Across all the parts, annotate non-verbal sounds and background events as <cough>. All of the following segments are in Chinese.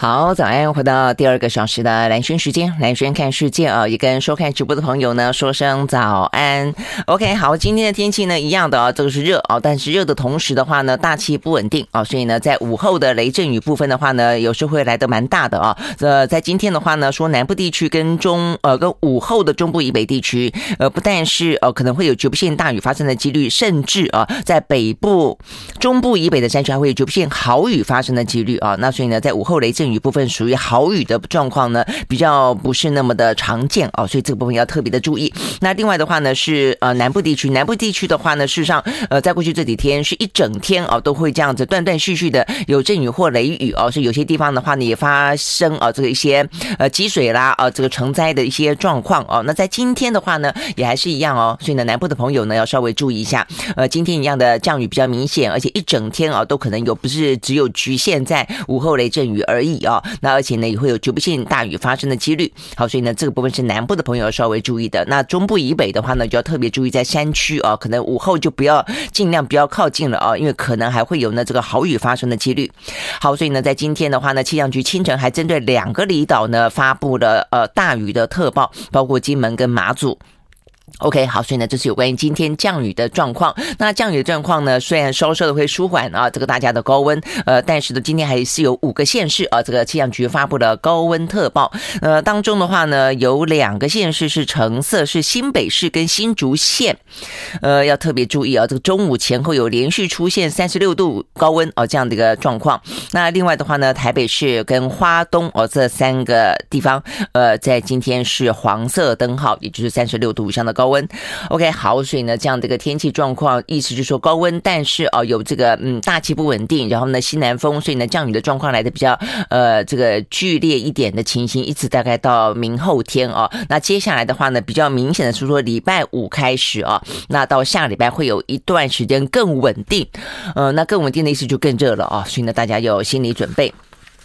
好，早安！回到第二个小时的蓝轩时间，蓝轩看世界啊，也跟收看直播的朋友呢说声早安。OK，好，今天的天气呢一样的啊，这个是热啊，但是热的同时的话呢，大气不稳定啊，所以呢，在午后的雷阵雨部分的话呢，有时候会来的蛮大的啊。呃，在今天的话呢，说南部地区跟中呃跟午后的中部以北地区，呃，不但是呃可能会有局部性大雨发生的几率，甚至啊，在北部、中部以北的山区还会有局部性豪雨发生的几率啊。那所以呢，在午后雷阵雨。雨部分属于豪雨的状况呢，比较不是那么的常见哦，所以这个部分要特别的注意。那另外的话呢，是呃南部地区，南部地区的话呢，事实上呃在过去这几天是一整天哦都会这样子断断续续的有阵雨或雷雨哦，所以有些地方的话呢也发生啊这个一些呃积水啦啊这个成灾的一些状况哦。那在今天的话呢也还是一样哦，所以呢南部的朋友呢要稍微注意一下，呃今天一样的降雨比较明显，而且一整天啊都可能有，不是只有局限在午后雷阵雨而已。啊，那而且呢也会有局部性大雨发生的几率。好，所以呢这个部分是南部的朋友要稍微注意的。那中部以北的话呢，就要特别注意在山区啊，可能午后就不要尽量不要靠近了啊，因为可能还会有呢这个豪雨发生的几率。好，所以呢在今天的话呢，气象局清晨还针对两个离岛呢发布了呃大雨的特报，包括金门跟马祖。OK，好，所以呢，这是有关于今天降雨的状况。那降雨的状况呢，虽然稍稍的会舒缓啊，这个大家的高温，呃，但是呢，今天还是有五个县市啊，这个气象局发布了高温特报。呃，当中的话呢，有两个县市是橙色，是新北市跟新竹县，呃，要特别注意啊，这个中午前后有连续出现三十六度高温哦，这样的一个状况。那另外的话呢，台北市跟花东哦这三个地方，呃，在今天是黄色灯号，也就是三十六度以上的高。温，OK，好，所以呢，这样的一个天气状况，意思就是说高温，但是哦，有这个嗯大气不稳定，然后呢西南风，所以呢降雨的状况来的比较呃这个剧烈一点的情形，一直大概到明后天哦。那接下来的话呢，比较明显的是说礼拜五开始啊，那到下礼拜会有一段时间更稳定，呃，那更稳定的意思就更热了啊，所以呢大家要有心理准备。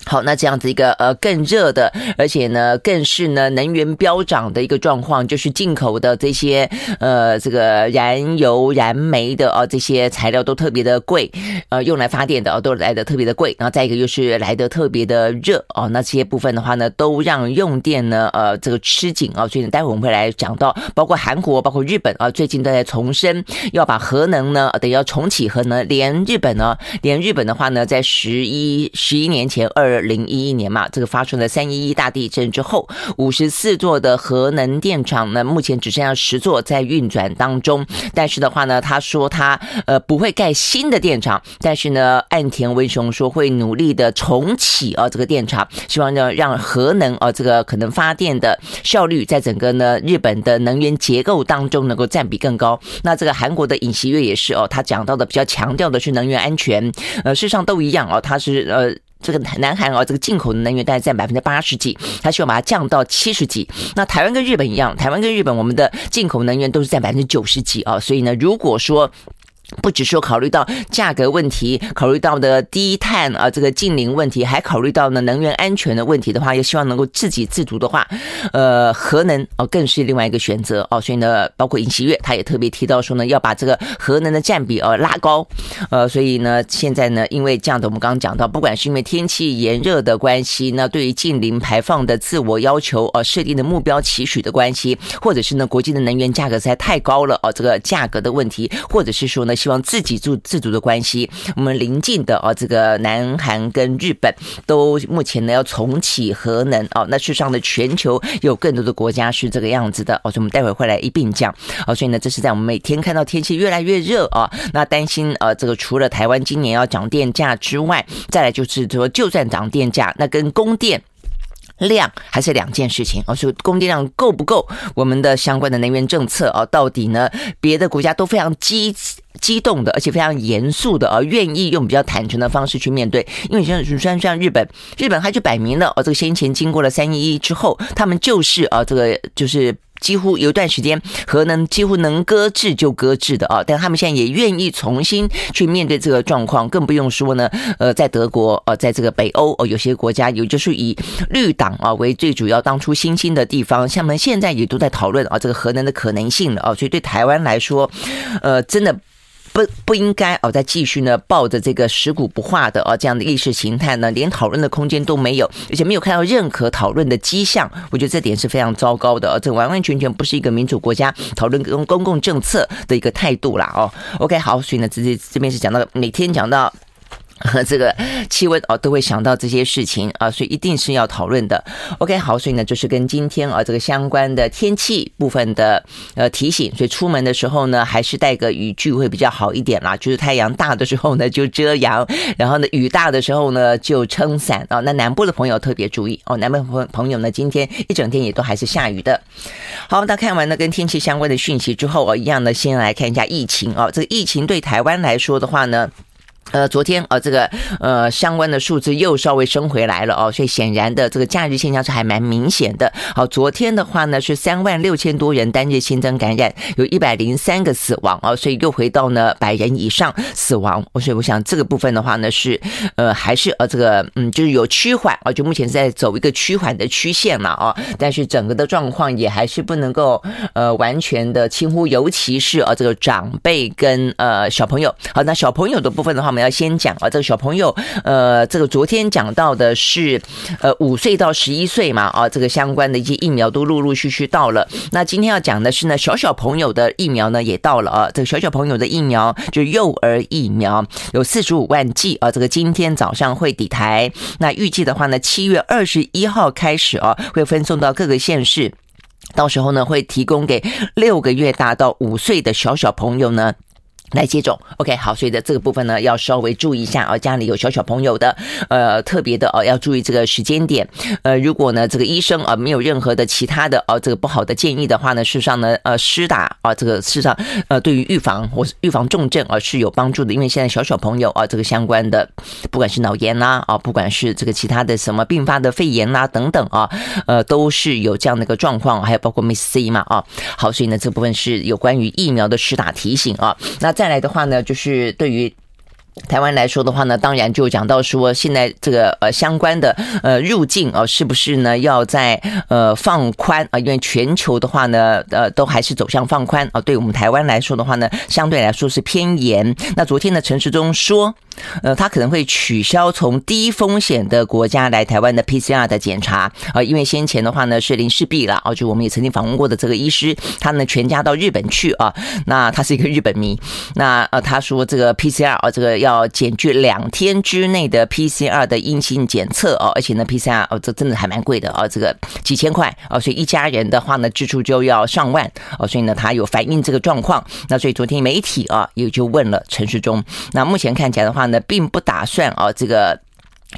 好，那这样子一个呃更热的，而且呢更是呢能源飙涨的一个状况，就是进口的这些呃这个燃油、燃煤的啊这些材料都特别的贵，呃用来发电的啊都来的特别的贵，然后再一个又是来的特别的热哦，那这些部分的话呢都让用电呢呃这个吃紧啊，所以待会我们会来讲到，包括韩国、包括日本啊最近都在重申要把核能呢等要重启核能，连日本呢连日本的话呢在十一十一年前二。二零一一年嘛，这个发生了三一一大地震之后，五十四座的核能电厂呢，目前只剩下十座在运转当中。但是的话呢，他说他呃不会盖新的电厂，但是呢，岸田文雄说会努力的重启啊这个电厂，希望呢让核能啊这个可能发电的效率在整个呢日本的能源结构当中能够占比更高。那这个韩国的尹锡悦也是哦，他讲到的比较强调的是能源安全，呃，事实上都一样哦，他是呃。这个南韩啊，这个进口的能源大概占百分之八十几，他希望把它降到七十几。那台湾跟日本一样，台湾跟日本我们的进口能源都是占百分之九十几啊，所以呢，如果说。不只说考虑到价格问题，考虑到的低碳啊这个近邻问题，还考虑到呢能源安全的问题的话，也希望能够自给自足的话，呃，核能哦更是另外一个选择哦。所以呢，包括尹锡悦他也特别提到说呢，要把这个核能的占比呃拉高，呃，所以呢，现在呢，因为这样的，我们刚刚讲到，不管是因为天气炎热的关系，那对于近零排放的自我要求呃设定的目标期许的关系，或者是呢国际的能源价格实在太高了哦，这个价格的问题，或者是说呢。希望自给自自足的关系，我们邻近的啊，这个南韩跟日本都目前呢要重启核能啊。那事实上的全球有更多的国家是这个样子的哦，所以我们待会会来一并讲啊。所以呢，这是在我们每天看到天气越来越热啊，那担心呃这个除了台湾今年要涨电价之外，再来就是说就算涨电价，那跟供电。量还是两件事情，而是供电量够不够？我们的相关的能源政策啊，到底呢？别的国家都非常激激动的，而且非常严肃的啊，愿意用比较坦诚的方式去面对。因为像像像日本，日本它就摆明了哦，这个先前经过了三一一之后，他们就是啊，这个就是。几乎有一段时间，核能几乎能搁置就搁置的啊，但他们现在也愿意重新去面对这个状况，更不用说呢，呃，在德国，呃，在这个北欧，哦，有些国家有就是以绿党啊为最主要当初新兴的地方，像们现在也都在讨论啊这个核能的可能性了啊，所以对台湾来说，呃，真的。不不应该哦再继续呢抱着这个食古不化的哦这样的意识形态呢，连讨论的空间都没有，而且没有看到任何讨论的迹象。我觉得这点是非常糟糕的哦，这完完全全不是一个民主国家讨论公公共政策的一个态度啦哦。OK，好，所以呢，这这这边是讲到每天讲到。和 <laughs> 这个气温哦，都会想到这些事情啊，所以一定是要讨论的。OK，好，所以呢，就是跟今天啊这个相关的天气部分的呃提醒，所以出门的时候呢，还是带个雨具会比较好一点啦。就是太阳大的时候呢，就遮阳；<laughs> 然后呢，雨大的时候呢，就撑伞啊。那南部的朋友特别注意哦，南部朋朋友呢，今天一整天也都还是下雨的。好，那看完了跟天气相关的讯息之后啊，一样呢，先来看一下疫情啊。这个疫情对台湾来说的话呢。呃，昨天啊，这个呃相关的数字又稍微升回来了哦，所以显然的这个假日现象是还蛮明显的。好，昨天的话呢是三万六千多人单日新增感染，有一百零三个死亡哦，所以又回到呢百人以上死亡。所以我想这个部分的话呢是呃还是呃这个嗯就是有趋缓啊，就目前是在走一个趋缓的曲线嘛啊，但是整个的状况也还是不能够呃完全的轻忽，尤其是啊这个长辈跟呃小朋友。好，那小朋友的部分的话。我们先讲啊，这个小朋友，呃，这个昨天讲到的是，呃，五岁到十一岁嘛，啊，这个相关的一些疫苗都陆陆续续到了。那今天要讲的是呢，小小朋友的疫苗呢也到了啊，这个小小朋友的疫苗就幼儿疫苗，有四十五万剂啊，这个今天早上会抵台。那预计的话呢，七月二十一号开始啊，会分送到各个县市，到时候呢会提供给六个月大到五岁的小小朋友呢。来接种，OK，好，所以的这个部分呢，要稍微注意一下啊，家里有小小朋友的，呃，特别的哦，要注意这个时间点。呃，如果呢，这个医生啊没有任何的其他的哦，这个不好的建议的话呢，事实上呢，呃，施打啊，这个事实上呃，对于预防或是预防重症啊是有帮助的，因为现在小小朋友啊，这个相关的，不管是脑炎啦啊，不管是这个其他的什么并发的肺炎啦等等啊，呃，都是有这样的一个状况，还有包括 Miss C 嘛啊，好，所以呢，这部分是有关于疫苗的施打提醒啊，那。再来的话呢，就是对于台湾来说的话呢，当然就讲到说，现在这个呃相关的呃入境啊，是不是呢要在呃放宽啊？因为全球的话呢，呃都还是走向放宽啊。对我们台湾来说的话呢，相对来说是偏严。那昨天的陈时中说。呃，他可能会取消从低风险的国家来台湾的 PCR 的检查啊，因为先前的话呢是林氏璧了啊，就我们也曾经访问过的这个医师，他呢全家到日本去啊，那他是一个日本迷，那呃他说这个 PCR 啊，这个要检具两天之内的 PCR 的阴性检测哦，而且呢 PCR 哦这真的还蛮贵的啊，这个几千块啊，所以一家人的话呢支出就要上万哦，所以呢他有反映这个状况，那所以昨天媒体啊也就问了陈世忠，那目前看起来的话。呢，并不打算啊，这个。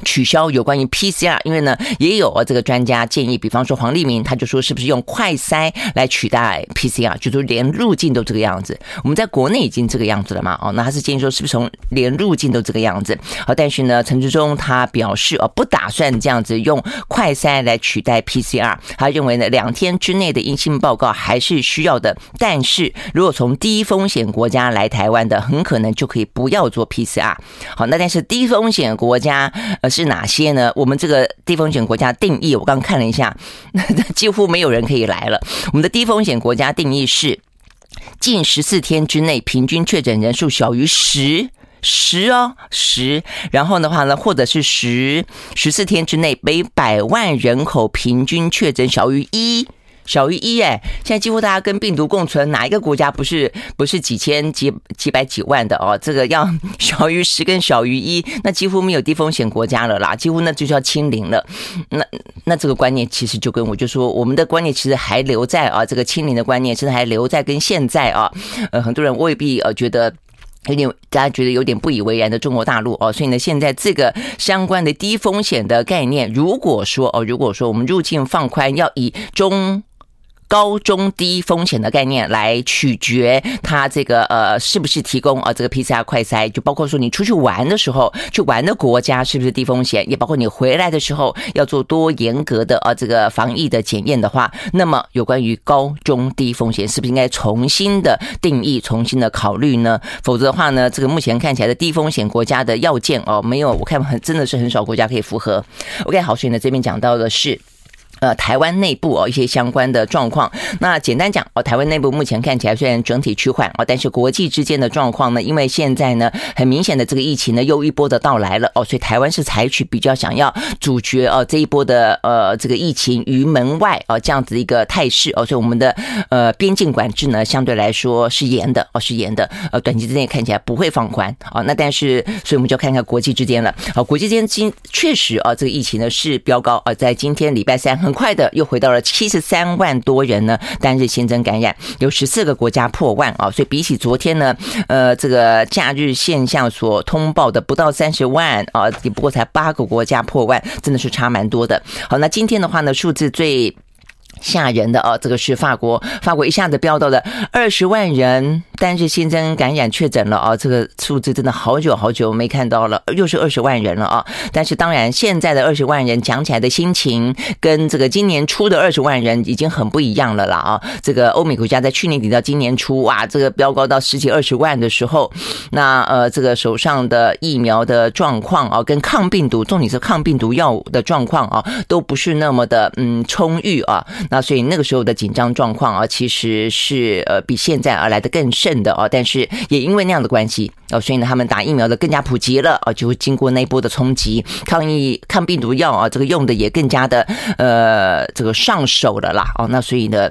取消有关于 PCR，因为呢，也有这个专家建议，比方说黄立明，他就说是不是用快筛来取代 PCR，就是连入境都这个样子。我们在国内已经这个样子了嘛，哦，那他是建议说是不是从连入境都这个样子？好，但是呢，陈志忠他表示哦，不打算这样子用快筛来取代 PCR，他认为呢，两天之内的阴性报告还是需要的。但是如果从低风险国家来台湾的，很可能就可以不要做 PCR。好，那但是低风险国家。是哪些呢？我们这个低风险国家定义，我刚看了一下，<laughs> 几乎没有人可以来了。我们的低风险国家定义是近十四天之内平均确诊人数小于十十哦十，然后的话呢，或者是十十四天之内每百万人口平均确诊小于一。小于一哎，现在几乎大家跟病毒共存，哪一个国家不是不是几千几几百几万的哦？这个要小于十跟小于一，那几乎没有低风险国家了啦，几乎那就叫清零了。那那这个观念其实就跟我就说，我们的观念其实还留在啊，这个清零的观念其实还留在跟现在啊，呃，很多人未必呃觉得有点大家觉得有点不以为然的中国大陆哦，所以呢，现在这个相关的低风险的概念，如果说哦，如果说我们入境放宽要以中。高中低风险的概念来取决它这个呃是不是提供啊这个 PCR 快筛，就包括说你出去玩的时候去玩的国家是不是低风险，也包括你回来的时候要做多严格的啊这个防疫的检验的话，那么有关于高中低风险是不是应该重新的定义、重新的考虑呢？否则的话呢，这个目前看起来的低风险国家的要件哦，没有我看很真的是很少国家可以符合。OK，好，所以呢这边讲到的是。呃，台湾内部哦一些相关的状况，那简单讲哦，台湾内部目前看起来虽然整体趋缓哦，但是国际之间的状况呢，因为现在呢很明显的这个疫情呢又一波的到来了哦，所以台湾是采取比较想要阻绝哦这一波的呃这个疫情于门外哦这样子一个态势哦，所以我们的呃边境管制呢相对来说是严的哦是严的，呃短期之内看起来不会放宽哦，那但是所以我们就看看国际之间了，好，国际之间今确实啊这个疫情呢是飙高啊，在今天礼拜三。很快的又回到了七十三万多人呢，单日新增感染有十四个国家破万啊，所以比起昨天呢，呃，这个假日现象所通报的不到三十万啊，也不过才八个国家破万，真的是差蛮多的。好，那今天的话呢，数字最。吓人的啊，这个是法国，法国一下子飙到了二十万人，单日新增感染确诊了啊，这个数字真的好久好久没看到了，又是二十万人了啊！但是当然，现在的二十万人讲起来的心情，跟这个今年初的二十万人已经很不一样了啦啊！这个欧美国家在去年底到今年初，哇，这个飙高到十几二十万的时候，那呃，这个手上的疫苗的状况啊，跟抗病毒，重点是抗病毒药物的状况啊，都不是那么的嗯充裕啊。那所以那个时候的紧张状况啊，其实是呃比现在而来的更甚的啊。但是也因为那样的关系哦，所以呢，他们打疫苗的更加普及了啊，就会经过那一波的冲击，抗疫抗病毒药啊，这个用的也更加的呃这个上手了啦哦。那所以呢。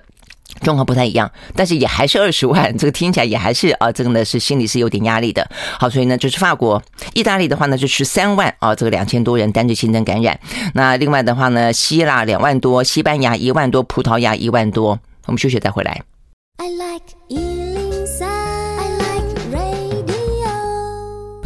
状况不太一样，但是也还是二十万，<laughs> 这个听起来也还是啊，真的是心里是有点压力的。好，所以呢，就是法国、意大利的话呢，是十三万啊，这个两千多人单日新增感染。那另外的话呢，希腊两万多，西班牙一万多，葡萄牙一万多。我们休息再回来。I like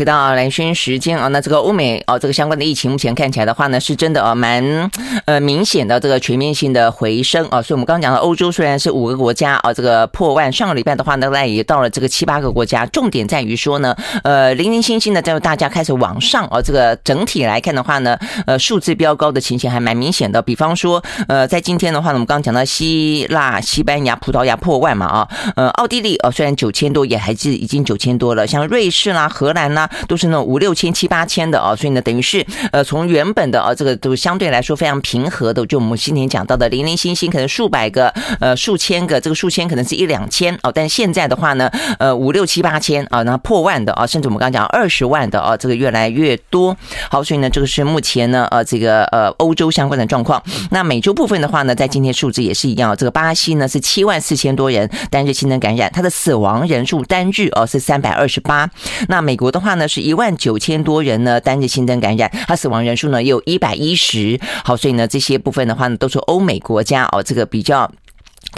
回到兰萱时间啊，那这个欧美哦，这个相关的疫情目前看起来的话呢，是真的啊，蛮呃明显的这个全面性的回升啊。所以我们刚刚讲的欧洲虽然是五个国家啊，这个破万，上个礼拜的话呢，那也到了这个七八个国家。重点在于说呢，呃，零零星星的，在大家开始往上啊，这个整体来看的话呢，呃，数字飙高的情形还蛮明显的。比方说，呃，在今天的话呢，我们刚讲到希腊、西班牙、葡萄牙破万嘛啊，呃，奥地利哦，虽然九千多，也还是已经九千多了，像瑞士啦、荷兰啦。都是那种五六千、七八千的啊，所以呢，等于是呃，从原本的啊，这个都相对来说非常平和的，就我们今天讲到的零零星星，可能数百个、呃，数千个，这个数千可能是一两千哦，但现在的话呢，呃，五六七八千啊，那破万的啊，甚至我们刚刚讲二十万的啊，这个越来越多。好，所以呢，这个是目前呢，呃，这个呃，欧洲相关的状况。那美洲部分的话呢，在今天数字也是一样，这个巴西呢是七万四千多人单日新增感染，它的死亡人数单日哦是三百二十八。那美国的话呢？那是一万九千多人呢，单日新增感染，它死亡人数呢也有一百一十。好，所以呢，这些部分的话呢，都是欧美国家哦，这个比较。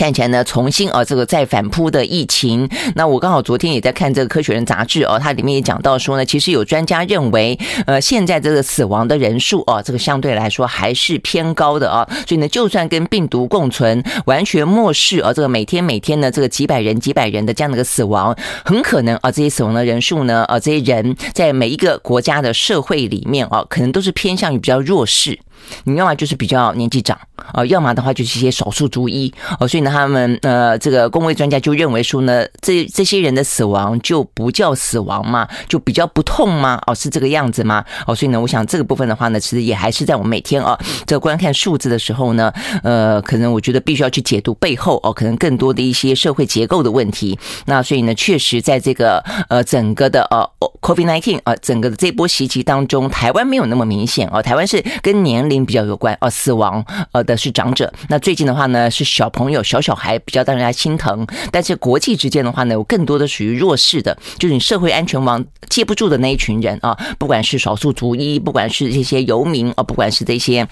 看起来呢，重新啊，这个再反扑的疫情。那我刚好昨天也在看这个《科学人》杂志哦，它里面也讲到说呢，其实有专家认为，呃，现在这个死亡的人数哦，这个相对来说还是偏高的啊。所以呢，就算跟病毒共存，完全漠视啊，这个每天每天的这个几百人、几百人的这样的一个死亡，很可能啊，这些死亡的人数呢，啊，这些人在每一个国家的社会里面啊，可能都是偏向于比较弱势。你要么就是比较年纪长啊，要么的话就是一些少数族裔哦，所以呢，他们呃，这个公卫专家就认为说呢，这这些人的死亡就不叫死亡嘛，就比较不痛吗？哦，是这个样子吗？哦，所以呢，我想这个部分的话呢，其实也还是在我们每天啊，这观看数字的时候呢，呃，可能我觉得必须要去解读背后哦，可能更多的一些社会结构的问题。那所以呢，确实在这个呃整个的呃 COVID-19 啊，整个的这波袭击当中，台湾没有那么明显哦，台湾是跟年龄。比较有关哦，死亡呃的是长者。那最近的话呢，是小朋友、小小孩比较让人家心疼。但是国际之间的话呢，有更多的属于弱势的，就是你社会安全网接不住的那一群人啊，不管是少数族裔，不管是这些游民啊，不管是这些。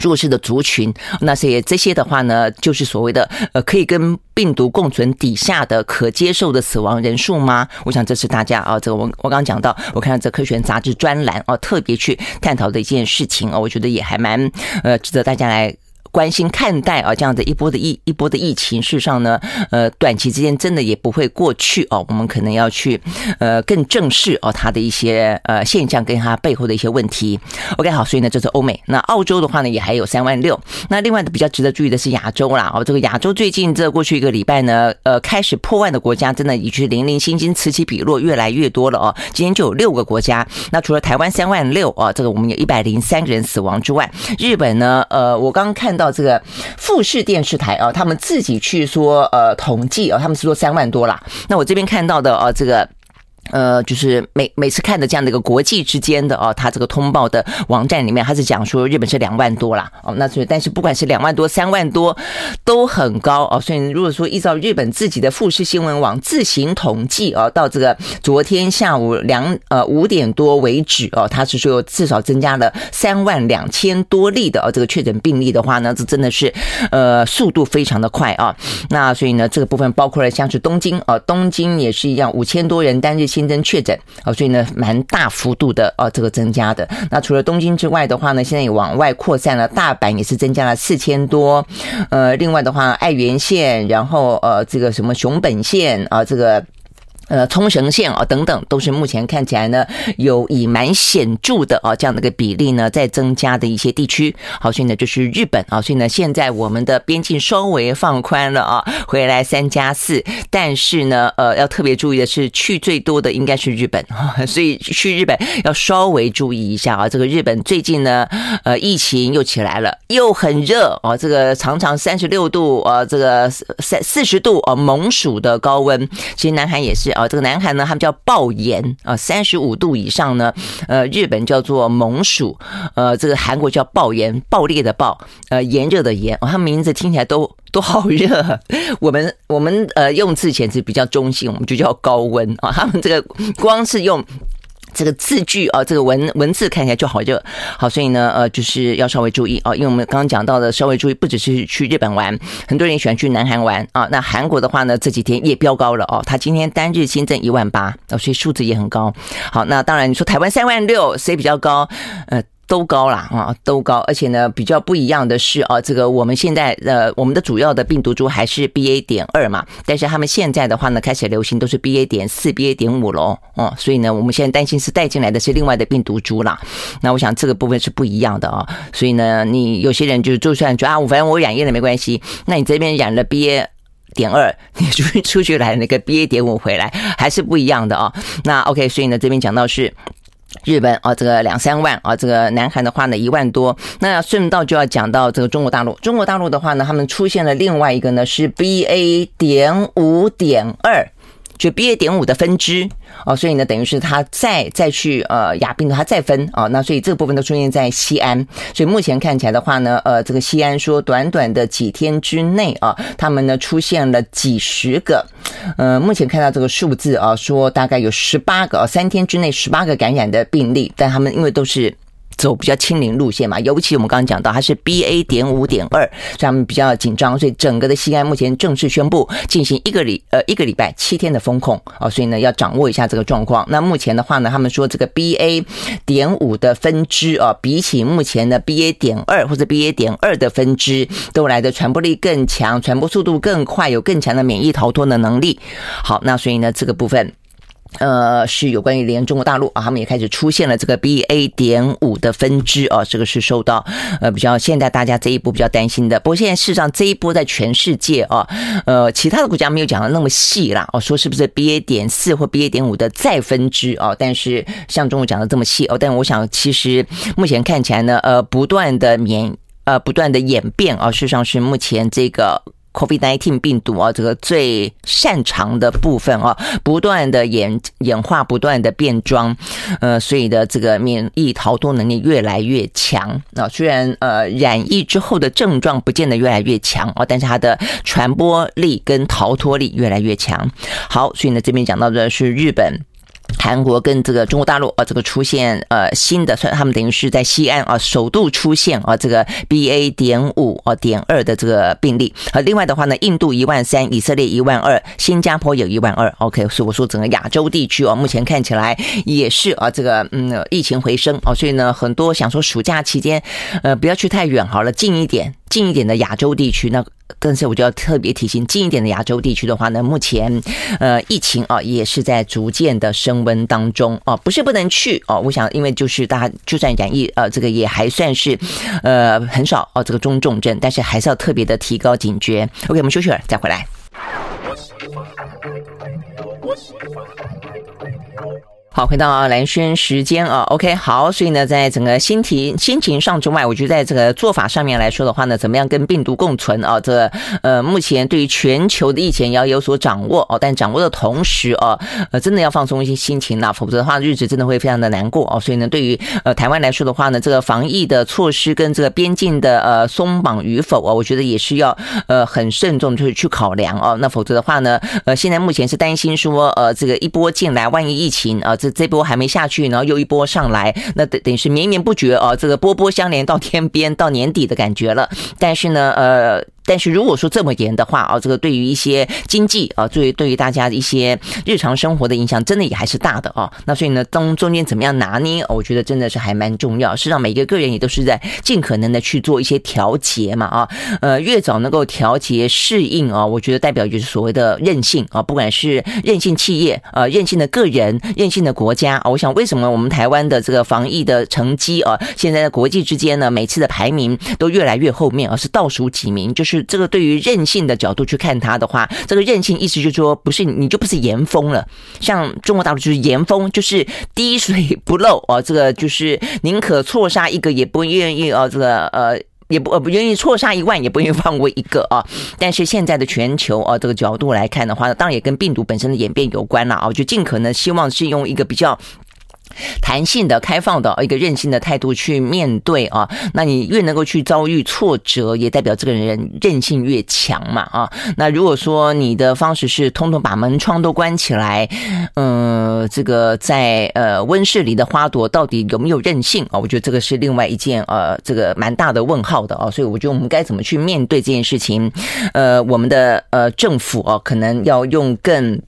弱势的族群，那些这些的话呢，就是所谓的呃，可以跟病毒共存底下的可接受的死亡人数吗？我想这是大家啊，这个我我刚刚讲到，我看到这科学杂志专栏啊，特别去探讨的一件事情啊，我觉得也还蛮呃，值得大家来。关心看待啊，这样的一波的疫一波的疫情，事实上呢，呃，短期之间真的也不会过去哦。我们可能要去呃更正视哦它的一些呃现象跟它背后的一些问题。OK，好，所以呢，这是欧美。那澳洲的话呢，也还有三万六。那另外的比较值得注意的是亚洲啦哦，这个亚洲最近这过去一个礼拜呢，呃，开始破万的国家真的已经零零星星此起彼落，越来越多了哦。今天就有六个国家。那除了台湾三万六啊，这个我们有一百零三个人死亡之外，日本呢，呃，我刚看。到这个富士电视台啊，他们自己去说呃统计啊，他们是说三万多啦。那我这边看到的啊，这个。呃，就是每每次看的这样的一个国际之间的哦，他这个通报的网站里面，他是讲说日本是两万多啦哦，那所以但是不管是两万多、三万多都很高哦，所以如果说依照日本自己的富士新闻网自行统计哦，到这个昨天下午两呃五点多为止哦，他是说至少增加了三万两千多例的哦这个确诊病例的话呢，这真的是呃速度非常的快啊，那所以呢这个部分包括了像是东京哦，东京也是一样五千多人单日。新增确诊啊，所以呢，蛮大幅度的哦，这个增加的。那除了东京之外的话呢，现在也往外扩散了，大阪也是增加了四千多。呃，另外的话，爱媛县，然后呃，这个什么熊本县啊，这个。呃，冲绳县啊，等等，都是目前看起来呢，有以蛮显著的啊这样的一个比例呢，在增加的一些地区。好，所以呢，就是日本啊，所以呢，现在我们的边境稍微放宽了啊，回来三加四，但是呢，呃，要特别注意的是，去最多的应该是日本啊，<laughs> 所以去日本要稍微注意一下啊。这个日本最近呢，呃，疫情又起来了，又很热啊，这个常常三十六度啊，这个三四十度啊，猛暑的高温。其实南韩也是。啊，这个南韩呢，他们叫爆炎啊，三十五度以上呢，呃，日本叫做猛暑，呃，这个韩国叫爆炎，爆裂的爆，呃，炎热的炎，他们名字听起来都都好热。我们我们呃用字遣词比较中性，我们就叫高温啊，他们这个光是用。这个字句啊，这个文文字看起来就好热，好，所以呢，呃，就是要稍微注意哦，因为我们刚刚讲到的稍微注意，不只是去日本玩，很多人喜欢去南韩玩啊。那韩国的话呢，这几天也飙高了哦，他今天单日新增一万八哦，所以数字也很高。好，那当然你说台湾三万六，谁比较高？呃。都高啦，啊，都高，而且呢，比较不一样的是啊，这个我们现在呃，我们的主要的病毒株还是 BA 点二嘛，但是他们现在的话呢，开始流行都是 BA 点四、BA 点五喽，哦，所以呢，我们现在担心是带进来的是另外的病毒株啦。那我想这个部分是不一样的啊，所以呢，你有些人就就算说啊，我反正我染疫了没关系，那你这边染了 BA 点二，<laughs> 你出去出去来那个 BA 点五回来还是不一样的啊。那 OK，所以呢，这边讲到是。日本啊，这个两三万啊，这个南韩的话呢一万多。那顺道就要讲到这个中国大陆。中国大陆的话呢，他们出现了另外一个呢是 BA 点五点二。就 BA 点五的分支哦，所以呢，等于是它再再去呃亚病毒它再分啊，那所以这个部分都出现在西安，所以目前看起来的话呢，呃，这个西安说短短的几天之内啊，他们呢出现了几十个，呃，目前看到这个数字啊，说大概有十八个啊，三天之内十八个感染的病例，但他们因为都是。走比较清零路线嘛，尤其我们刚刚讲到它是 BA 点五点二，所以他们比较紧张，所以整个的西安目前正式宣布进行一个礼呃一个礼拜七天的封控啊，所以呢要掌握一下这个状况。那目前的话呢，他们说这个 BA 点五的分支啊，比起目前的 BA 点二或者 BA 点二的分支都来的传播力更强，传播速度更快，有更强的免疫逃脱的能力。好，那所以呢这个部分。呃，是有关于连中国大陆啊，他们也开始出现了这个 BA 点五的分支啊，这个是受到呃比较现在大家这一波比较担心的。不过现在事实上这一波在全世界啊，呃，其他的国家没有讲的那么细啦，哦，说是不是 BA 点四或 BA 点五的再分支啊？但是像中国讲的这么细哦，但我想其实目前看起来呢，呃，不断的免呃不断的演变啊，事实上是目前这个。COVID-19 病毒啊，这个最擅长的部分啊，不断的演演化，不断的变装，呃，所以的这个免疫逃脱能力越来越强。那虽然呃染疫之后的症状不见得越来越强啊，但是它的传播力跟逃脱力越来越强。好，所以呢，这边讲到的是日本。韩国跟这个中国大陆啊，这个出现呃新的，算他们等于是在西安啊首度出现啊这个 BA 点五啊点二的这个病例。啊另外的话呢，印度一万三，以色列一万二，新加坡有一万二。OK，所以我说整个亚洲地区啊，目前看起来也是啊这个嗯疫情回升啊，所以呢很多想说暑假期间呃不要去太远好了，近一点。近一点的亚洲地区，那但是我就要特别提醒，近一点的亚洲地区的话呢，目前呃疫情啊也是在逐渐的升温当中哦，不是不能去哦，我想因为就是大家就算染疫呃这个也还算是呃很少哦这个中重症，但是还是要特别的提高警觉。OK，我们休息会儿再回来。好，回到蓝轩时间啊，OK，好，所以呢，在整个心情心情上之外，我觉得在这个做法上面来说的话呢，怎么样跟病毒共存啊？这、呃，目前对于全球的疫情也要有所掌握哦，但掌握的同时啊，呃，真的要放松一些心情啦，否则的话日子真的会非常的难过哦。所以呢，对于呃台湾来说的话呢，这个防疫的措施跟这个边境的呃松绑与否啊，我觉得也是要呃很慎重去去考量哦。那否则的话呢，呃，现在目前是担心说呃这个一波进来，万一疫情啊这。这波还没下去，然后又一波上来，那等等于是绵绵不绝啊，这个波波相连到天边，到年底的感觉了。但是呢，呃。但是如果说这么严的话啊，这个对于一些经济啊，对于对于大家一些日常生活的影响，真的也还是大的啊。那所以呢，中中间怎么样拿捏，我觉得真的是还蛮重要，是让每一个个人也都是在尽可能的去做一些调节嘛啊。呃，越早能够调节适应啊，我觉得代表就是所谓的韧性啊，不管是韧性企业啊，韧性的个人，韧性的国家啊。我想为什么我们台湾的这个防疫的成绩啊，现在在国际之间呢，每次的排名都越来越后面，而是倒数几名，就是。这个对于韧性的角度去看它的话，这个韧性意思就是说，不是你就不是严封了。像中国大陆就是严封，就是滴水不漏啊，这个就是宁可错杀一个也不愿意啊，这个呃也不呃不愿意错杀一万也不愿意放过一个啊。但是现在的全球啊这个角度来看的话，当然也跟病毒本身的演变有关了啊。就尽可能希望是用一个比较。弹性的、开放的一个任性的态度去面对啊，那你越能够去遭遇挫折，也代表这个人韧性越强嘛啊。那如果说你的方式是通通把门窗都关起来，嗯、这个在呃温室里的花朵到底有没有韧性啊？我觉得这个是另外一件呃这个蛮大的问号的啊。所以我觉得我们该怎么去面对这件事情？呃，我们的呃政府啊，可能要用更。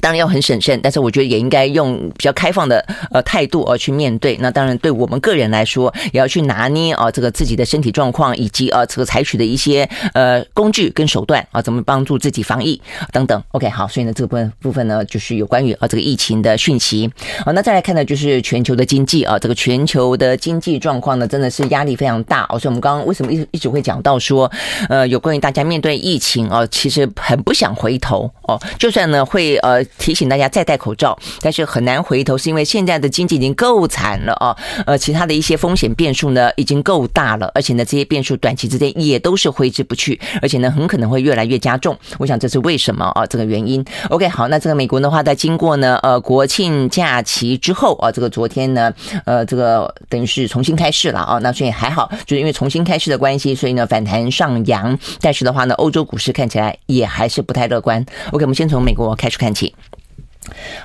当然要很审慎，但是我觉得也应该用比较开放的呃态度而去面对。那当然，对我们个人来说，也要去拿捏啊这个自己的身体状况，以及啊这个采取的一些呃工具跟手段啊，怎么帮助自己防疫等等。OK，好，所以呢这个部分部分呢就是有关于啊这个疫情的讯息。那再来看呢就是全球的经济啊，这个全球的经济状况呢真的是压力非常大。哦所以我们刚刚为什么一直一直会讲到说，呃，有关于大家面对疫情啊，其实很不想回头哦，就算呢会呃。提醒大家再戴口罩，但是很难回头，是因为现在的经济已经够惨了啊！呃，其他的一些风险变数呢，已经够大了，而且呢，这些变数短期之间也都是挥之不去，而且呢，很可能会越来越加重。我想这是为什么啊？这个原因。OK，好，那这个美国的话，在经过呢呃国庆假期之后啊，这个昨天呢呃这个等于是重新开市了啊，那所以还好，就是因为重新开市的关系，所以呢反弹上扬。但是的话呢，欧洲股市看起来也还是不太乐观。OK，我们先从美国开始看起。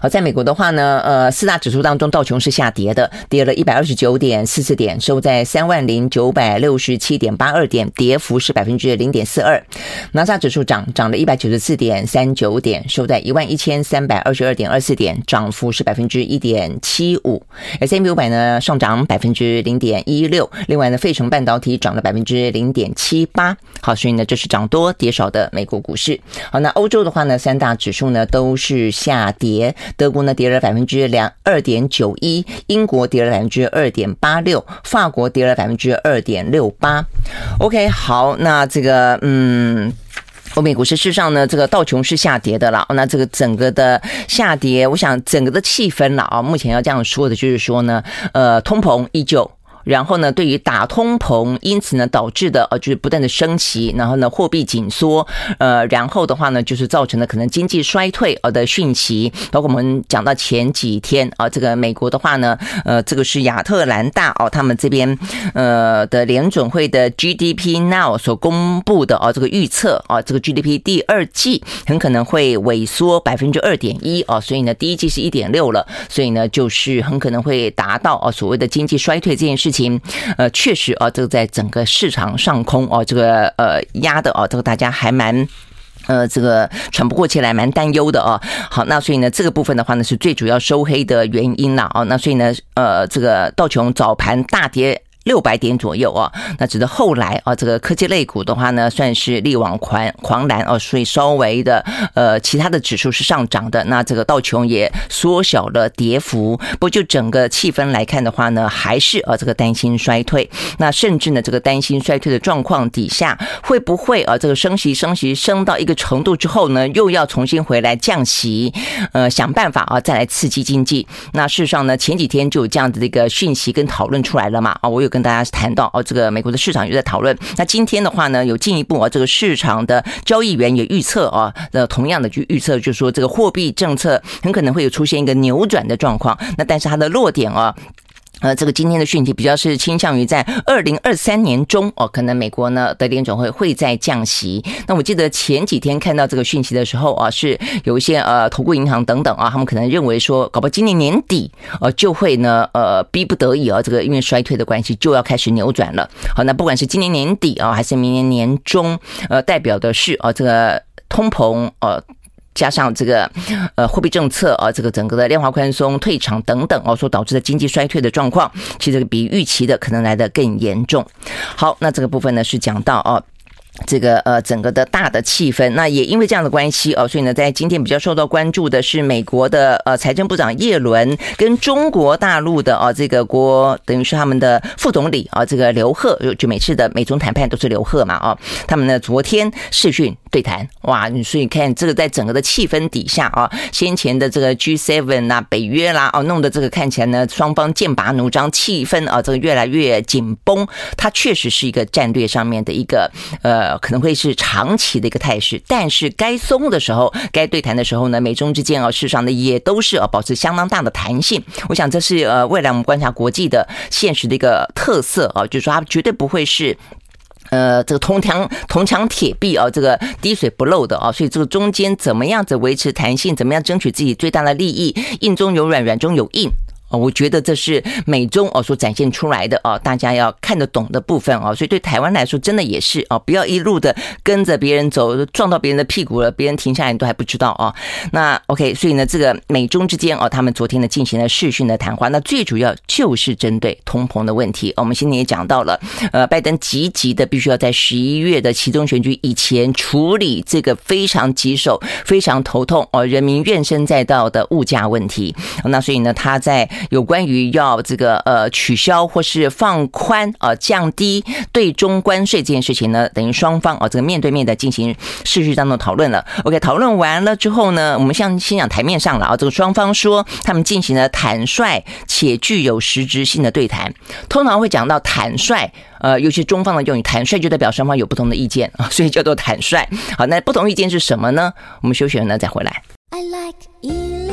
好，在美国的话呢，呃，四大指数当中，道琼是下跌的，跌了一百二十九点四四点，收在三万零九百六十七点八二点，跌幅是百分之零点四二。纳斯达克指数涨，涨了一百九十四点三九点，收在一万一千三百二十二点二四点，涨幅是百分之一点七五。S&P 五百呢上涨百分之零点一六，另外呢，费城半导体涨了百分之零点七八。好，所以呢，这是涨多跌少的美国股市。好，那欧洲的话呢，三大指数呢都是下跌。跌，德国呢跌了百分之两二点九一，英国跌了百分之二点八六，法国跌了百分之二点六八。OK，好，那这个嗯，欧美股市事实上呢，这个道琼是下跌的了。那这个整个的下跌，我想整个的气氛了啊，目前要这样说的就是说呢，呃，通膨依旧。然后呢，对于打通膨，因此呢导致的呃就是不断的升息，然后呢货币紧缩，呃，然后的话呢就是造成了可能经济衰退呃的讯息。包括我们讲到前几天啊，这个美国的话呢，呃，这个是亚特兰大哦，他们这边呃的联准会的 GDP Now 所公布的啊这个预测啊，这个 GDP 第二季很可能会萎缩百分之二点一啊，所以呢第一季是一点六了，所以呢就是很可能会达到啊所谓的经济衰退这件事情。情呃，确实啊，这个在整个市场上空哦，这个呃压的哦，这个大家还蛮呃，这个喘不过气来，蛮担忧的哦。好，那所以呢，这个部分的话呢，是最主要收黑的原因了啊。那所以呢，呃，这个道琼早盘大跌。六百点左右啊。那只是后来啊，这个科技类股的话呢，算是力挽狂狂澜哦，所以稍微的呃，其他的指数是上涨的。那这个道琼也缩小了跌幅。不就整个气氛来看的话呢，还是啊这个担心衰退。那甚至呢，这个担心衰退的状况底下，会不会啊这个升息升息升到一个程度之后呢，又要重新回来降息？呃，想办法啊再来刺激经济。那事实上呢，前几天就有这样子的一个讯息跟讨论出来了嘛。啊，我有跟大家谈到哦，这个美国的市场也在讨论。那今天的话呢，有进一步啊，这个市场的交易员也预测啊，那同样的去预测，就是说这个货币政策很可能会有出现一个扭转的状况。那但是它的落点啊。呃，这个今天的讯息比较是倾向于在二零二三年中哦，可能美国呢的联总会会在降息。那我记得前几天看到这个讯息的时候啊，是有一些呃投顾银行等等啊，他们可能认为说，搞不好今年年底呃就会呢呃逼不得已啊，这个因为衰退的关系就要开始扭转了。好，那不管是今年年底啊，还是明年年中，呃，代表的是啊这个通膨呃。加上这个呃货币政策啊，这个整个的量化宽松退场等等哦，所导致的经济衰退的状况，其实比预期的可能来的更严重。好，那这个部分呢是讲到哦。这个呃，整个的大的气氛，那也因为这样的关系哦，所以呢，在今天比较受到关注的是美国的呃财政部长叶伦跟中国大陆的啊这个国等于是他们的副总理啊这个刘鹤，就每次的美中谈判都是刘鹤嘛哦，他们呢昨天视讯对谈，哇，所以看这个在整个的气氛底下啊，先前的这个 G7 啊北约啦哦，弄得这个看起来呢双方剑拔弩张，气氛啊这个越来越紧绷，它确实是一个战略上面的一个呃。呃，可能会是长期的一个态势，但是该松的时候，该对谈的时候呢，美中之间啊，事实上呢，也都是啊，保持相当大的弹性。我想这是呃，未来我们观察国际的现实的一个特色啊，就是说它绝对不会是呃，这个铜墙铜墙铁壁啊，这个滴水不漏的啊，所以这个中间怎么样子维持弹性，怎么样争取自己最大的利益，硬中有软，软中有硬。哦我觉得这是美中哦所展现出来的哦，大家要看得懂的部分哦，所以对台湾来说，真的也是哦，不要一路的跟着别人走，撞到别人的屁股了，别人停下来你都还不知道哦。那 OK，所以呢，这个美中之间哦，他们昨天呢进行了视讯的谈话，那最主要就是针对通膨的问题。我们今天也讲到了，呃，拜登积极的必须要在十一月的其中选举以前处理这个非常棘手、非常头痛哦，人民怨声载道的物价问题。那所以呢，他在有关于要这个呃取消或是放宽啊降低对中关税这件事情呢，等于双方啊这个面对面的进行事实当中讨论了。OK，讨论完了之后呢，我们像先讲台面上了啊，这个双方说他们进行了坦率且具有实质性的对谈。通常会讲到坦率，呃，尤其中方的用语，坦率就代表双方有不同的意见啊，<laughs> 所以叫做坦率。好，那不同意见是什么呢？我们休息了呢再回来。I like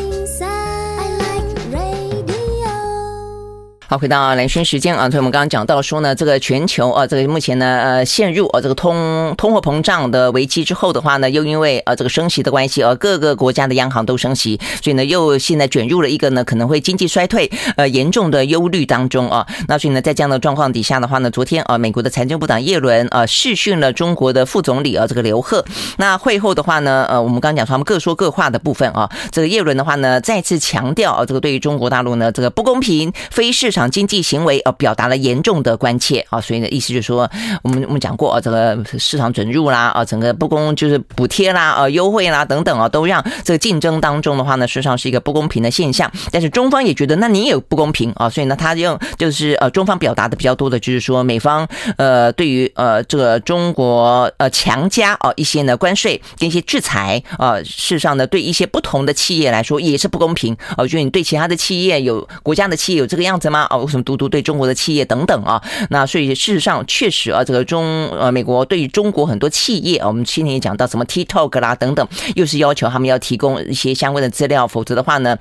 好，回到蓝轩时间啊，所以我们刚刚讲到说呢，这个全球啊，这个目前呢，呃，陷入啊这个通通货膨胀的危机之后的话呢，又因为啊这个升息的关系，而各个国家的央行都升息，所以呢，又现在卷入了一个呢可能会经济衰退呃严重的忧虑当中啊。那所以呢，在这样的状况底下的话呢，昨天啊，美国的财政部长耶伦啊视讯了中国的副总理啊这个刘鹤。那会后的话呢，呃，我们刚刚讲说他们各说各话的部分啊，这个耶伦的话呢，再次强调啊，这个对于中国大陆呢这个不公平、非市场。经济行为呃，表达了严重的关切啊，所以呢，意思就是说，我们我们讲过啊，这个市场准入啦啊，整个不公就是补贴啦啊，优惠啦等等啊，都让这个竞争当中的话呢，事实上是一个不公平的现象。但是中方也觉得，那你也不公平啊，所以呢，他用就是呃，中方表达的比较多的就是说，美方呃，对于呃这个中国呃强加啊一些呢关税跟一些制裁啊，事实上呢，对一些不同的企业来说也是不公平啊，就是你对其他的企业有国家的企业有这个样子吗？啊，为什么独独对中国的企业等等啊？那所以事实上确实啊，这个中呃美国对于中国很多企业啊，我们今天也讲到什么 TikTok 啦等等，又是要求他们要提供一些相关的资料，否则的话呢？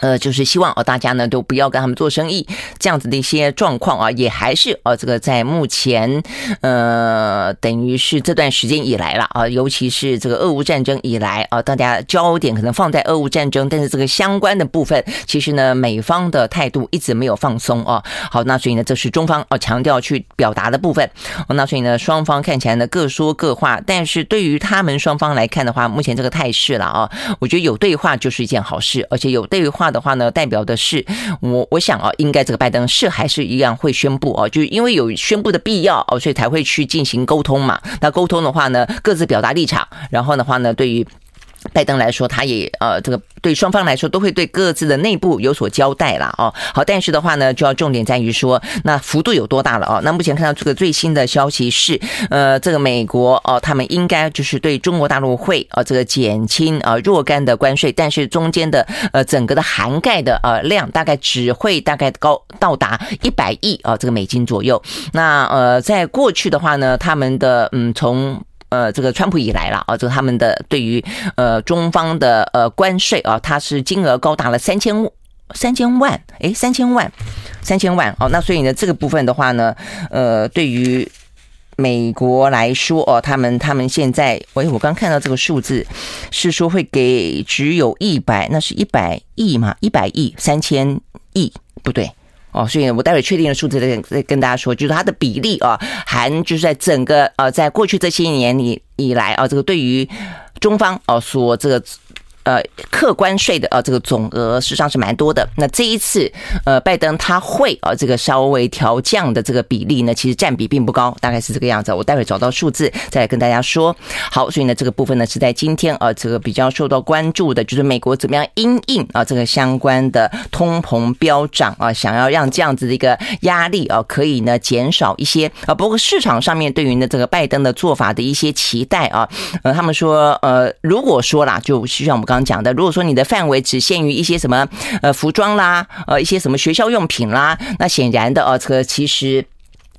呃，就是希望哦，大家呢都不要跟他们做生意，这样子的一些状况啊，也还是呃，这个在目前呃，等于是这段时间以来了啊，尤其是这个俄乌战争以来啊，大家焦点可能放在俄乌战争，但是这个相关的部分，其实呢，美方的态度一直没有放松啊。好，那所以呢，这是中方啊强调去表达的部分。那所以呢，双方看起来呢各说各话，但是对于他们双方来看的话，目前这个态势了啊，我觉得有对话就是一件好事，而且有对话。话的话呢，代表的是我我想啊，应该这个拜登是还是一样会宣布啊，就因为有宣布的必要哦，所以才会去进行沟通嘛。那沟通的话呢，各自表达立场，然后的话呢，对于。拜登来说，他也呃，这个对双方来说都会对各自的内部有所交代了哦。好，但是的话呢，就要重点在于说，那幅度有多大了哦？那目前看到这个最新的消息是，呃，这个美国哦，他们应该就是对中国大陆会呃这个减轻呃若干的关税，但是中间的呃整个的涵盖的呃量大概只会大概高到达一百亿啊这个美金左右。那呃，在过去的话呢，他们的嗯从呃，这个川普以来了啊，这个他们的对于呃中方的呃关税啊，它是金额高达了三千三千万，哎，三千万，三千万哦。那所以呢，这个部分的话呢，呃，对于美国来说哦，他们他们现在，喂，我刚看到这个数字是说会给只有一百，那是一百亿嘛，一百亿三千亿，不对。哦，所以我待会确定了数字再再跟大家说，就是它的比例啊，含就是在整个呃，在过去这些年里以来啊，这个对于中方哦所这个。呃，客关税的呃，这个总额实际上是蛮多的。那这一次，呃，拜登他会呃这个稍微调降的这个比例呢，其实占比并不高，大概是这个样子。我待会找到数字再来跟大家说。好，所以呢，这个部分呢是在今天呃，这个比较受到关注的，就是美国怎么样因应啊这个相关的通膨飙涨啊，想要让这样子的一个压力啊可以呢减少一些啊。不过市场上面对于呢这个拜登的做法的一些期待啊，呃，他们说呃，如果说啦，就需要我们刚。刚讲的，如果说你的范围只限于一些什么呃服装啦，呃一些什么学校用品啦，那显然的呃，这个其实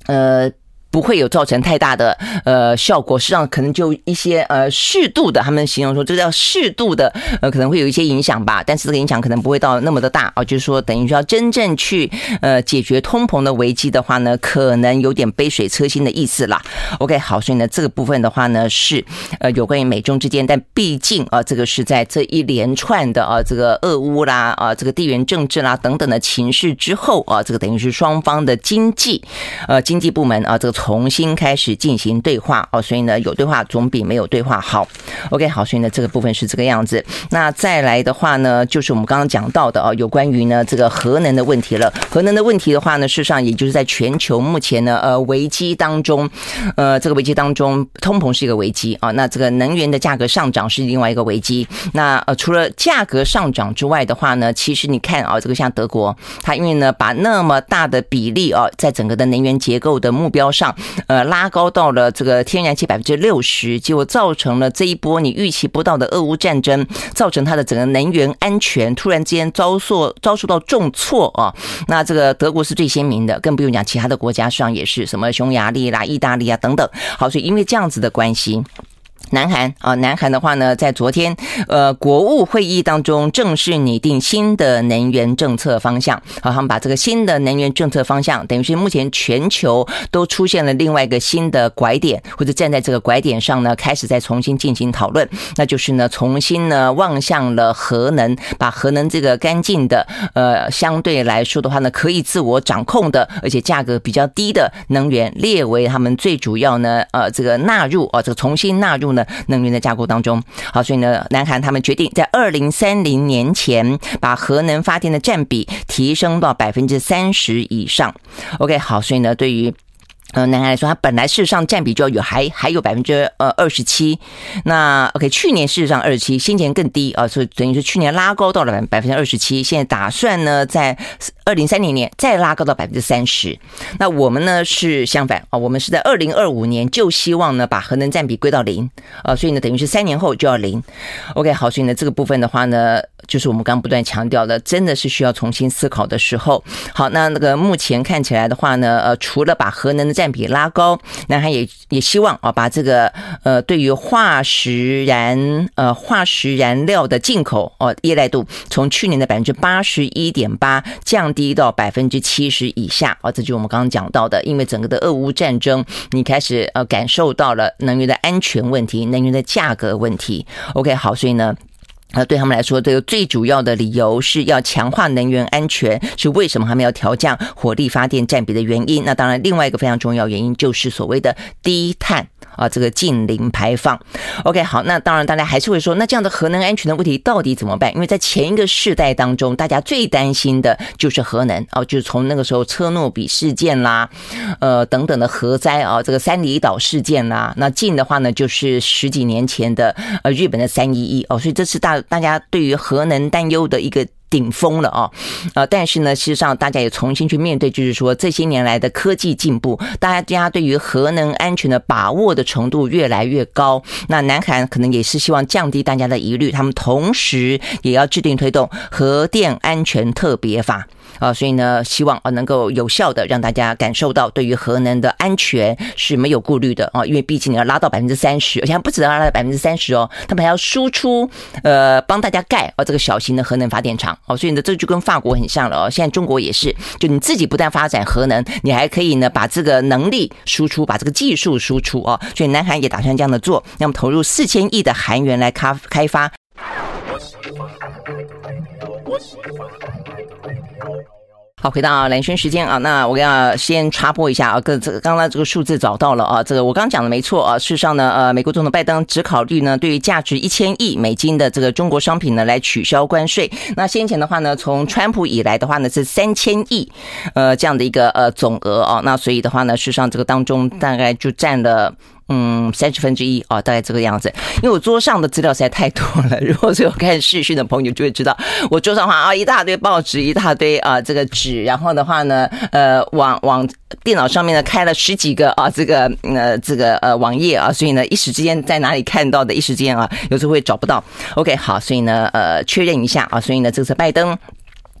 呃。不会有造成太大的呃效果，实际上可能就一些呃适度的，他们形容说这叫适度的呃可能会有一些影响吧，但是这个影响可能不会到那么的大啊，就是说等于说真正去呃解决通膨的危机的话呢，可能有点杯水车薪的意思啦。OK，好，所以呢这个部分的话呢是呃有关于美中之间，但毕竟啊这个是在这一连串的啊这个俄乌啦啊这个地缘政治啦等等的情势之后啊，这个等于是双方的经济呃经济部门啊这个。重新开始进行对话哦，所以呢，有对话总比没有对话好。OK，好，所以呢，这个部分是这个样子。那再来的话呢，就是我们刚刚讲到的哦，有关于呢这个核能的问题了。核能的问题的话呢，事实上也就是在全球目前呢呃危机当中，呃这个危机当中，通膨是一个危机啊。那这个能源的价格上涨是另外一个危机。那呃除了价格上涨之外的话呢，其实你看啊，这个像德国，它因为呢把那么大的比例啊，在整个的能源结构的目标上。呃，拉高到了这个天然气百分之六十，结果造成了这一波你预期不到的俄乌战争，造成它的整个能源安全突然间遭受遭受到重挫啊。那这个德国是最鲜明的，更不用讲其他的国家上也是什么匈牙利啦、意大利啊等等。好，所以因为这样子的关系。南韩啊，南韩的话呢，在昨天呃国务会议当中正式拟定新的能源政策方向。好，他们把这个新的能源政策方向，等于是目前全球都出现了另外一个新的拐点，或者站在这个拐点上呢，开始再重新进行讨论。那就是呢，重新呢望向了核能，把核能这个干净的呃相对来说的话呢，可以自我掌控的，而且价格比较低的能源列为他们最主要呢呃这个纳入啊，这个重新纳入。能源的架构当中，好，所以呢，南韩他们决定在二零三零年前把核能发电的占比提升到百分之三十以上。OK，好，所以呢，对于。呃，男孩来说，他本来事实上占比就有还还有百分之呃二十七，那 OK，去年事实上二十七，先前更低啊，所以等于是去年拉高到了百百分之二十七，现在打算呢在二零三零年再拉高到百分之三十。那我们呢是相反啊，我们是在二零二五年就希望呢把核能占比归到零啊，所以呢等于是三年后就要零。OK，好，所以呢这个部分的话呢，就是我们刚不断强调的，真的是需要重新思考的时候。好，那那个目前看起来的话呢，呃，除了把核能的占比拉高，那他也也希望啊，把这个呃，对于化石燃呃化石燃料的进口哦依赖度，从去年的百分之八十一点八降低到百分之七十以下啊，这就是我们刚刚讲到的，因为整个的俄乌战争，你开始呃感受到了能源的安全问题，能源的价格问题。OK，好，所以呢。那，对他们来说，这个最主要的理由是要强化能源安全，是为什么他们要调降火力发电占比的原因。那当然，另外一个非常重要原因就是所谓的低碳。啊，这个近零排放。OK，好，那当然大家还是会说，那这样的核能安全的问题到底怎么办？因为在前一个世代当中，大家最担心的就是核能哦，就是从那个时候车诺比事件啦，呃等等的核灾啊，这个三里岛事件啦，那近的话呢，就是十几年前的呃日本的三一一哦，所以这是大大家对于核能担忧的一个。顶峰了啊，呃，但是呢，事实上大家也重新去面对，就是说这些年来的科技进步，大家对于核能安全的把握的程度越来越高。那南韩可能也是希望降低大家的疑虑，他们同时也要制定推动核电安全特别法。啊，所以呢，希望啊能够有效的让大家感受到对于核能的安全是没有顾虑的啊，因为毕竟你要拉到百分之三十，而且不止要拉到百分之三十哦，他们还要输出呃帮大家盖啊这个小型的核能发电厂哦，所以呢这就跟法国很像了哦，现在中国也是，就你自己不但发展核能，你还可以呢把这个能力输出，把这个技术输出哦，所以南韩也打算这样的做，那么投入四千亿的韩元来开开发。好，回到蓝轩时间啊，那我要先插播一下啊，个这个刚刚这个数字找到了啊，这个我刚刚讲的没错啊，事实上呢，呃，美国总统拜登只考虑呢，对于价值一千亿美金的这个中国商品呢来取消关税。那先前的话呢，从川普以来的话呢是三千亿，呃，这样的一个呃总额啊，那所以的话呢，事实上这个当中大概就占了。嗯，三十分之一啊，大概这个样子。因为我桌上的资料实在太多了，<laughs> 如果是有看视讯的朋友就会知道，我桌上的话啊一大堆报纸，一大堆啊这个纸，然后的话呢，呃，往往电脑上面呢开了十几个啊这个呃这个呃网页啊，所以呢一时之间在哪里看到的，一时之间啊有时候会找不到。OK，好，所以呢呃确认一下啊，所以呢这次拜登。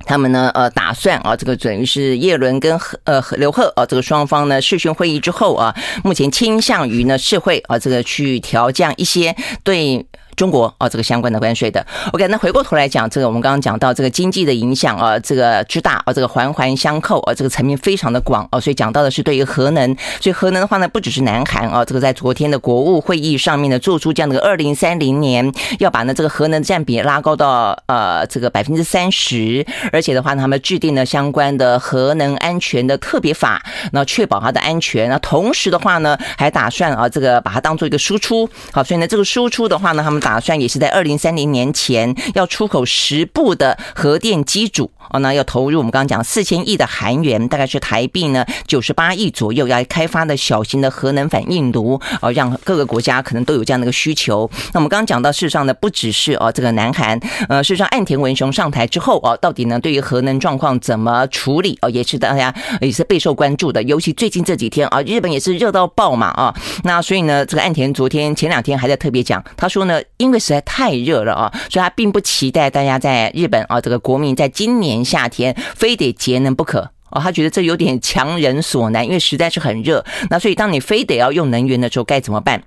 他们呢，呃，打算啊，这个等于是叶伦跟呃刘鹤啊，这个双方呢视讯会议之后啊，目前倾向于呢是会啊，这个去调降一些对。中国啊，这个相关的关税的，OK，那回过头来讲，这个我们刚刚讲到这个经济的影响啊，这个之大啊，这个环环相扣啊，这个层面非常的广啊，所以讲到的是对于核能，所以核能的话呢，不只是南韩啊，这个在昨天的国务会议上面呢，做出这样的二零三零年要把呢这个核能占比拉高到呃这个百分之三十，而且的话呢，他们制定了相关的核能安全的特别法，那确保它的安全，那同时的话呢，还打算啊这个把它当做一个输出，好，所以呢这个输出的话呢，他们。打算也是在二零三零年前要出口十部的核电机组哦，那要投入我们刚刚讲四千亿的韩元，大概是台币呢九十八亿左右，要开发的小型的核能反应炉哦，让各个国家可能都有这样的一个需求。那我们刚刚讲到，事实上呢，不只是哦这个南韩，呃，事实上岸田文雄上台之后哦，到底呢对于核能状况怎么处理哦，也是大家也是备受关注的。尤其最近这几天啊，日本也是热到爆嘛啊，那所以呢，这个岸田昨天前两天还在特别讲，他说呢。因为实在太热了啊，所以他并不期待大家在日本啊，这个国民在今年夏天非得节能不可哦，他觉得这有点强人所难，因为实在是很热。那所以当你非得要用能源的时候，该怎么办？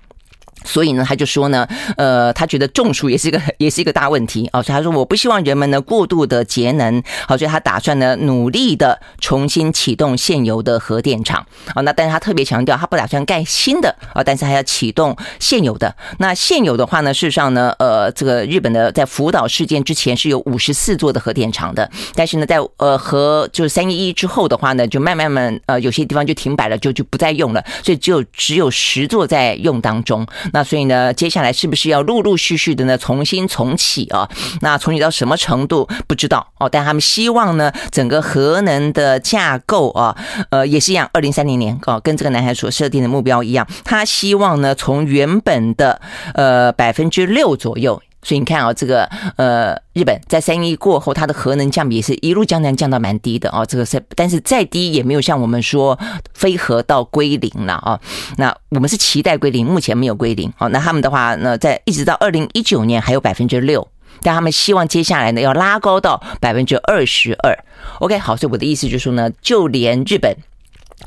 所以呢，他就说呢，呃，他觉得中暑也是一个也是一个大问题哦，所以他说我不希望人们呢过度的节能，好，所以他打算呢努力的重新启动现有的核电厂啊。那但是他特别强调，他不打算盖新的啊，但是还要启动现有的。那现有的话呢，事实上呢，呃，这个日本的在福岛事件之前是有五十四座的核电厂的，但是呢，在呃核就是三一一之后的话呢，就慢慢慢呃有些地方就停摆了，就就不再用了，所以只有只有十座在用当中。那所以呢，接下来是不是要陆陆续续的呢重新重启啊？那重启到什么程度不知道哦。但他们希望呢，整个核能的架构啊，呃，也是一样，二零三零年啊，跟这个男孩所设定的目标一样，他希望呢，从原本的呃百分之六左右。所以你看啊，这个呃，日本在三一过后，它的核能降比是一路降降降到蛮低的哦。这个是，但是再低也没有像我们说非核到归零了啊。那我们是期待归零，目前没有归零。哦，那他们的话呢，在一直到二零一九年还有百分之六，但他们希望接下来呢要拉高到百分之二十二。OK，好，所以我的意思就是说呢，就连日本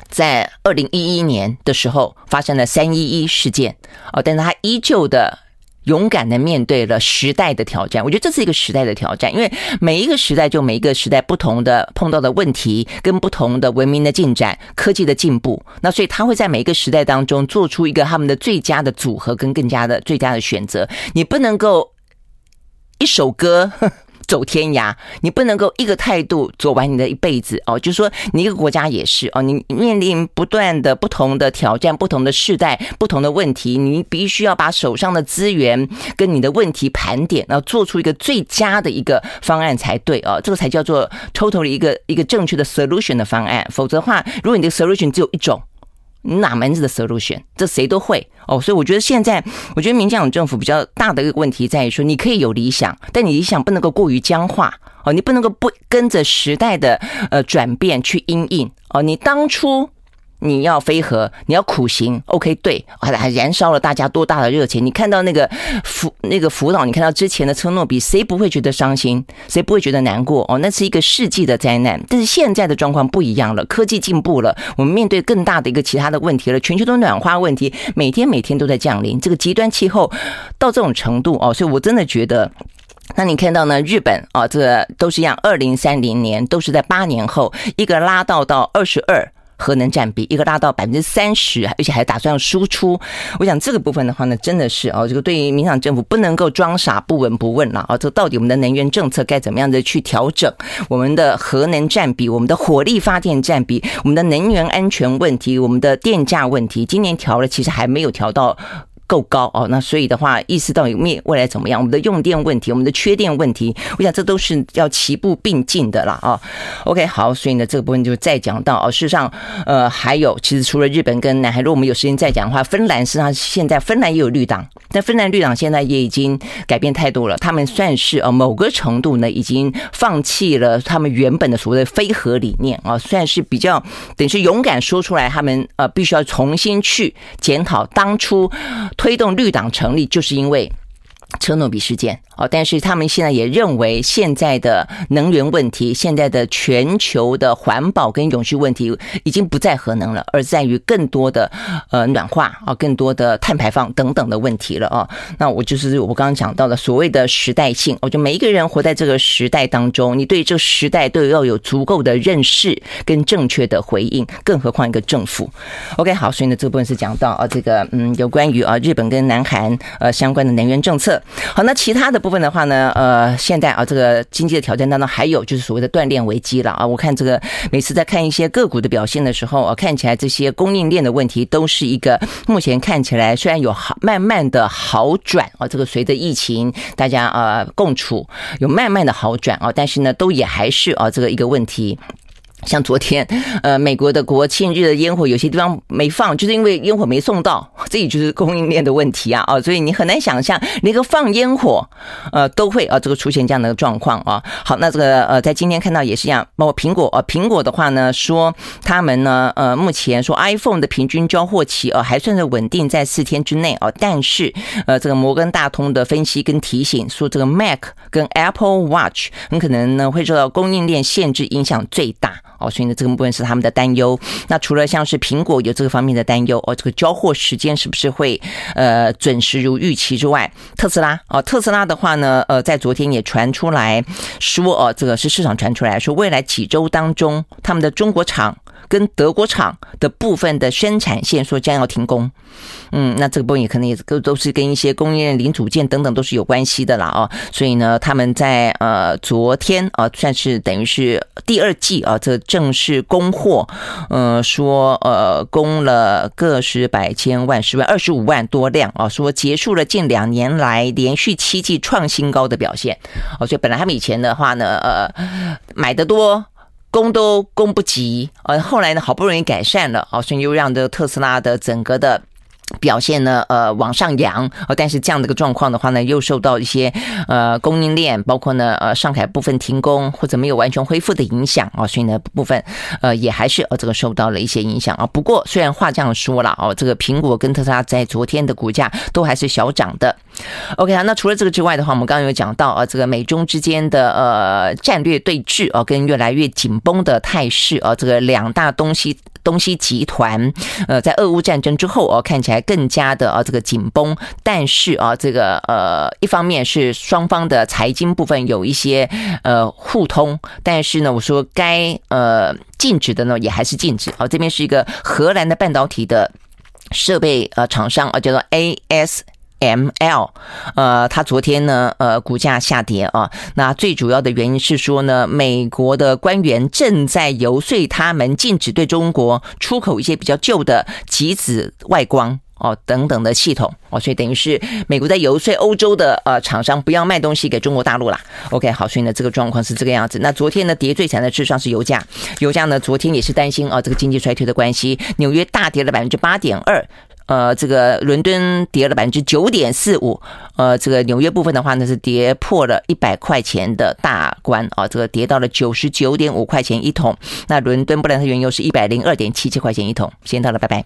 在二零一一年的时候发生了三一一事件哦，但是他依旧的。勇敢的面对了时代的挑战，我觉得这是一个时代的挑战，因为每一个时代就每一个时代不同的碰到的问题，跟不同的文明的进展、科技的进步，那所以他会在每一个时代当中做出一个他们的最佳的组合跟更加的最佳的选择。你不能够一首歌。走天涯，你不能够一个态度走完你的一辈子哦。就是说，你一个国家也是哦，你面临不断的不同的挑战、不同的世代、不同的问题，你必须要把手上的资源跟你的问题盘点，然后做出一个最佳的一个方案才对哦。这个才叫做 total 一个一个正确的 solution 的方案。否则的话，如果你的 solution 只有一种，哪门子的 solution？这谁都会哦。所以我觉得现在，我觉得民进党政府比较大的一个问题在于说，你可以有理想，但你理想不能够过于僵化哦，你不能够不跟着时代的呃转变去因应哦。你当初。你要飞核，你要苦行，OK，对，还还燃烧了大家多大的热情？你看到那个福那个福岛，你看到之前的车诺比，谁不会觉得伤心？谁不会觉得难过？哦，那是一个世纪的灾难。但是现在的状况不一样了，科技进步了，我们面对更大的一个其他的问题了，全球都暖化问题，每天每天都在降临，这个极端气候到这种程度哦，所以我真的觉得，那你看到呢？日本啊，这都是一样，二零三零年都是在八年后，一个拉到到二十二。核能占比一个拉到百分之三十，而且还打算要输出。我想这个部分的话呢，真的是哦，这个对于民进党政府不能够装傻不闻不问了啊！这到底我们的能源政策该怎么样的去调整？我们的核能占比、我们的火力发电占比、我们的能源安全问题、我们的电价问题，今年调了，其实还没有调到。够高哦，那所以的话，意识到有未未来怎么样？我们的用电问题，我们的缺电问题，我想这都是要齐步并进的啦。啊。OK，好，所以呢，这个部分就再讲到哦。事实上，呃，还有，其实除了日本跟南海，如果我们有时间再讲的话，芬兰实际上现在芬兰也有绿党，但芬兰绿党现在也已经改变态度了，他们算是呃某个程度呢，已经放弃了他们原本的所谓的非核理念啊，算是比较等于是勇敢说出来，他们呃必须要重新去检讨当初。推动绿党成立，就是因为车诺比事件。哦，但是他们现在也认为，现在的能源问题，现在的全球的环保跟永续问题，已经不在核能了，而在于更多的呃暖化啊，更多的碳排放等等的问题了啊。那我就是我刚刚讲到的所谓的时代性，我觉得每一个人活在这个时代当中，你对这个时代都要有足够的认识跟正确的回应，更何况一个政府。OK，好，所以呢，这部分是讲到啊，这个嗯，有关于啊日本跟南韩呃相关的能源政策。好，那其他的部分的话呢，呃，现在啊，这个经济的挑战当中，还有就是所谓的断链危机了啊。我看这个每次在看一些个股的表现的时候啊，看起来这些供应链的问题都是一个目前看起来虽然有好慢慢的好转啊，这个随着疫情大家啊共处有慢慢的好转啊，但是呢，都也还是啊这个一个问题。像昨天，呃，美国的国庆日的烟火有些地方没放，就是因为烟火没送到，<laughs> 这也就是供应链的问题啊，啊，所以你很难想象，连个放烟火，呃，都会啊，这个出现这样的状况啊。好，那这个呃，在今天看到也是一样，包括苹果啊，苹果的话呢，说他们呢，呃，目前说 iPhone 的平均交货期啊，还算是稳定在四天之内啊，但是呃，这个摩根大通的分析跟提醒说，这个 Mac 跟 Apple Watch 很可能呢会受到供应链限制影响最大。哦，所以呢，这个部分是他们的担忧。那除了像是苹果有这个方面的担忧，哦，这个交货时间是不是会呃准时如预期之外，特斯拉哦，特斯拉的话呢，呃，在昨天也传出来说，哦，这个是市场传出来说，未来几周当中，他们的中国厂。跟德国厂的部分的生产线说将要停工，嗯，那这个部分也可能也都都是跟一些供应链零组件等等都是有关系的啦啊，所以呢，他们在呃昨天啊，算是等于是第二季啊，这正式供货，呃，说呃供了个十百千万十万二十五万多辆啊，说结束了近两年来连续七季创新高的表现，哦，所以本来他们以前的话呢，呃，买的多。供都供不及，呃，后来呢，好不容易改善了，哦，所以又让这个特斯拉的整个的。表现呢，呃，往上扬，呃，但是这样的一个状况的话呢，又受到一些呃供应链，包括呢，呃，上海部分停工或者没有完全恢复的影响啊，所以呢，部分呃也还是呃这个受到了一些影响啊。不过虽然话这样说了哦，这个苹果跟特斯拉在昨天的股价都还是小涨的。OK 啊，那除了这个之外的话，我们刚刚有讲到啊，这个美中之间的呃战略对峙啊，跟越来越紧绷的态势啊，这个两大东西。东西集团，呃，在俄乌战争之后哦，看起来更加的啊这个紧绷，但是啊这个呃一方面是双方的财经部分有一些呃互通，但是呢，我说该呃禁止的呢也还是禁止啊。这边是一个荷兰的半导体的设备呃厂商啊，叫做 AS。ML，呃，它昨天呢，呃，股价下跌啊。那最主要的原因是说呢，美国的官员正在游说他们禁止对中国出口一些比较旧的极紫外光哦等等的系统哦，所以等于是美国在游说欧洲的呃厂商不要卖东西给中国大陆啦。OK，好，所以呢，这个状况是这个样子。那昨天呢，跌最惨的事实上是油价，油价呢昨天也是担心啊这个经济衰退的关系，纽约大跌了百分之八点二。呃，这个伦敦跌了百分之九点四五，呃，这个纽约部分的话呢是跌破了一百块钱的大关啊，这个跌到了九十九点五块钱一桶。那伦敦布兰特原油是一百零二点七七块钱一桶。时间到了，拜拜。